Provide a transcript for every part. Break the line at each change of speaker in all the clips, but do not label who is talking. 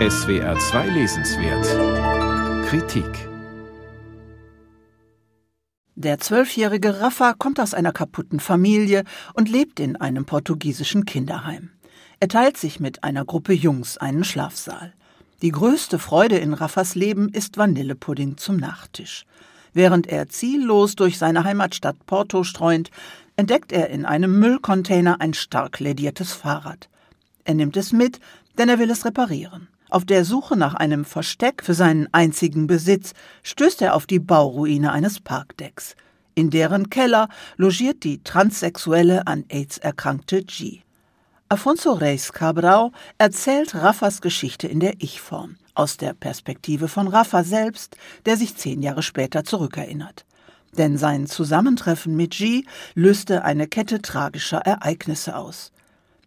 SWR 2 Lesenswert Kritik
Der zwölfjährige Rafa kommt aus einer kaputten Familie und lebt in einem portugiesischen Kinderheim. Er teilt sich mit einer Gruppe Jungs einen Schlafsaal. Die größte Freude in Raffas Leben ist Vanillepudding zum Nachtisch. Während er ziellos durch seine Heimatstadt Porto streunt, entdeckt er in einem Müllcontainer ein stark lädiertes Fahrrad. Er nimmt es mit, denn er will es reparieren. Auf der Suche nach einem Versteck für seinen einzigen Besitz stößt er auf die Bauruine eines Parkdecks. In deren Keller logiert die transsexuelle an AIDS erkrankte G. Afonso Reis Cabral erzählt Raffas Geschichte in der Ich-Form, aus der Perspektive von Rafa selbst, der sich zehn Jahre später zurückerinnert. Denn sein Zusammentreffen mit G löste eine Kette tragischer Ereignisse aus.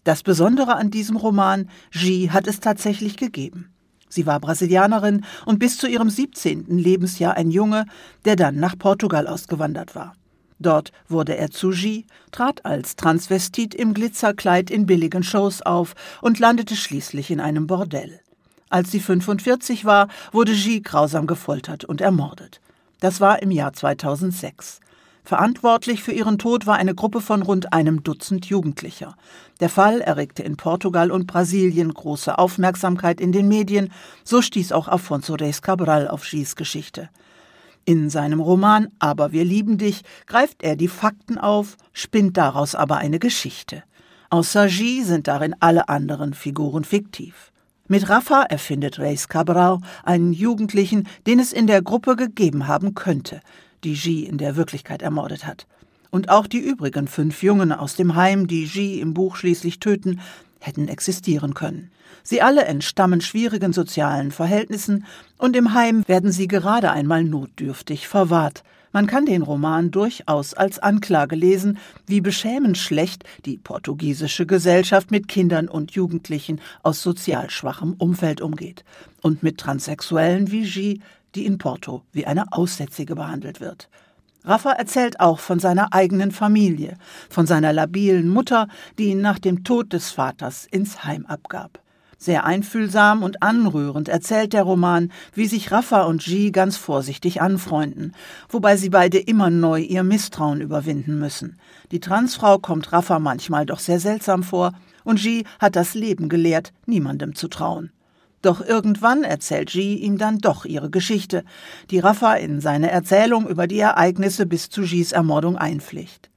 Das Besondere an diesem Roman, G hat es tatsächlich gegeben. Sie war Brasilianerin und bis zu ihrem 17. Lebensjahr ein Junge, der dann nach Portugal ausgewandert war. Dort wurde er zu G, trat als Transvestit im Glitzerkleid in billigen Shows auf und landete schließlich in einem Bordell. Als sie 45 war, wurde G grausam gefoltert und ermordet. Das war im Jahr 2006. Verantwortlich für ihren Tod war eine Gruppe von rund einem Dutzend Jugendlicher. Der Fall erregte in Portugal und Brasilien große Aufmerksamkeit in den Medien, so stieß auch Afonso Reis Cabral auf Gis Geschichte. In seinem Roman Aber wir lieben dich greift er die Fakten auf, spinnt daraus aber eine Geschichte. Außer G sind darin alle anderen Figuren fiktiv. Mit Rafa erfindet Reis Cabral einen Jugendlichen, den es in der Gruppe gegeben haben könnte, die G in der Wirklichkeit ermordet hat. Und auch die übrigen fünf Jungen aus dem Heim, die G im Buch schließlich töten, hätten existieren können. Sie alle entstammen schwierigen sozialen Verhältnissen und im Heim werden sie gerade einmal notdürftig verwahrt. Man kann den Roman durchaus als Anklage lesen, wie beschämend schlecht die portugiesische Gesellschaft mit Kindern und Jugendlichen aus sozial schwachem Umfeld umgeht und mit Transsexuellen wie G die in Porto wie eine Aussätzige behandelt wird. Rafa erzählt auch von seiner eigenen Familie, von seiner labilen Mutter, die ihn nach dem Tod des Vaters ins Heim abgab. Sehr einfühlsam und anrührend erzählt der Roman, wie sich Rafa und G ganz vorsichtig anfreunden, wobei sie beide immer neu ihr Misstrauen überwinden müssen. Die Transfrau kommt Rafa manchmal doch sehr seltsam vor, und G hat das Leben gelehrt, niemandem zu trauen. Doch irgendwann erzählt G ihm dann doch ihre Geschichte, die Rafa in seine Erzählung über die Ereignisse bis zu Gis Ermordung einpflicht.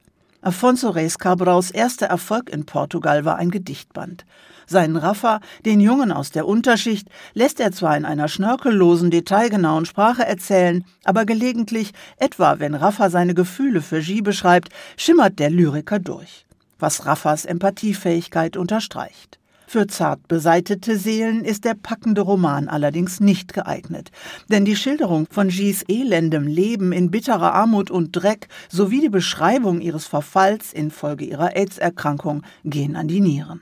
Afonso Reis Cabraus erster Erfolg in Portugal war ein Gedichtband. Seinen Rafa, den Jungen aus der Unterschicht, lässt er zwar in einer schnörkellosen, detailgenauen Sprache erzählen, aber gelegentlich, etwa wenn Rafa seine Gefühle für G beschreibt, schimmert der Lyriker durch, was Raffas Empathiefähigkeit unterstreicht. Für zart beseitete Seelen ist der packende Roman allerdings nicht geeignet, denn die Schilderung von Gis elendem Leben in bitterer Armut und Dreck sowie die Beschreibung ihres Verfalls infolge ihrer AIDS-Erkrankung gehen an die Nieren.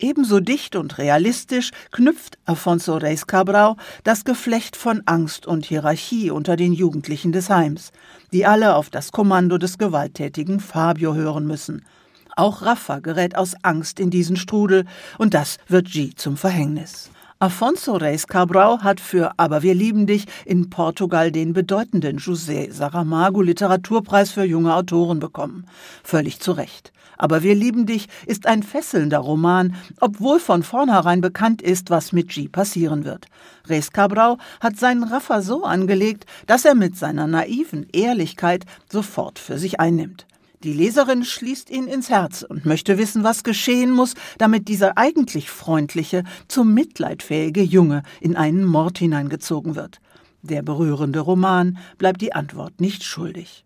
Ebenso dicht und realistisch knüpft Afonso Reis Cabral das Geflecht von Angst und Hierarchie unter den Jugendlichen des Heims, die alle auf das Kommando des gewalttätigen Fabio hören müssen – auch Rafa gerät aus Angst in diesen Strudel und das wird G zum Verhängnis. Afonso Reis Cabral hat für Aber wir lieben dich in Portugal den bedeutenden José Saramago Literaturpreis für junge Autoren bekommen. Völlig zu Recht. Aber wir lieben dich ist ein fesselnder Roman, obwohl von vornherein bekannt ist, was mit G passieren wird. Reis Cabral hat seinen Rafa so angelegt, dass er mit seiner naiven Ehrlichkeit sofort für sich einnimmt. Die Leserin schließt ihn ins Herz und möchte wissen, was geschehen muss, damit dieser eigentlich freundliche, zum mitleidfähige Junge in einen Mord hineingezogen wird. Der berührende Roman bleibt die Antwort nicht schuldig.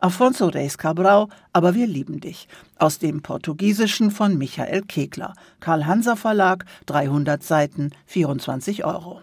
Afonso Reis Cabral, aber wir lieben dich. Aus dem Portugiesischen von Michael Kegler. Karl Hanser Verlag, 300 Seiten, 24 Euro.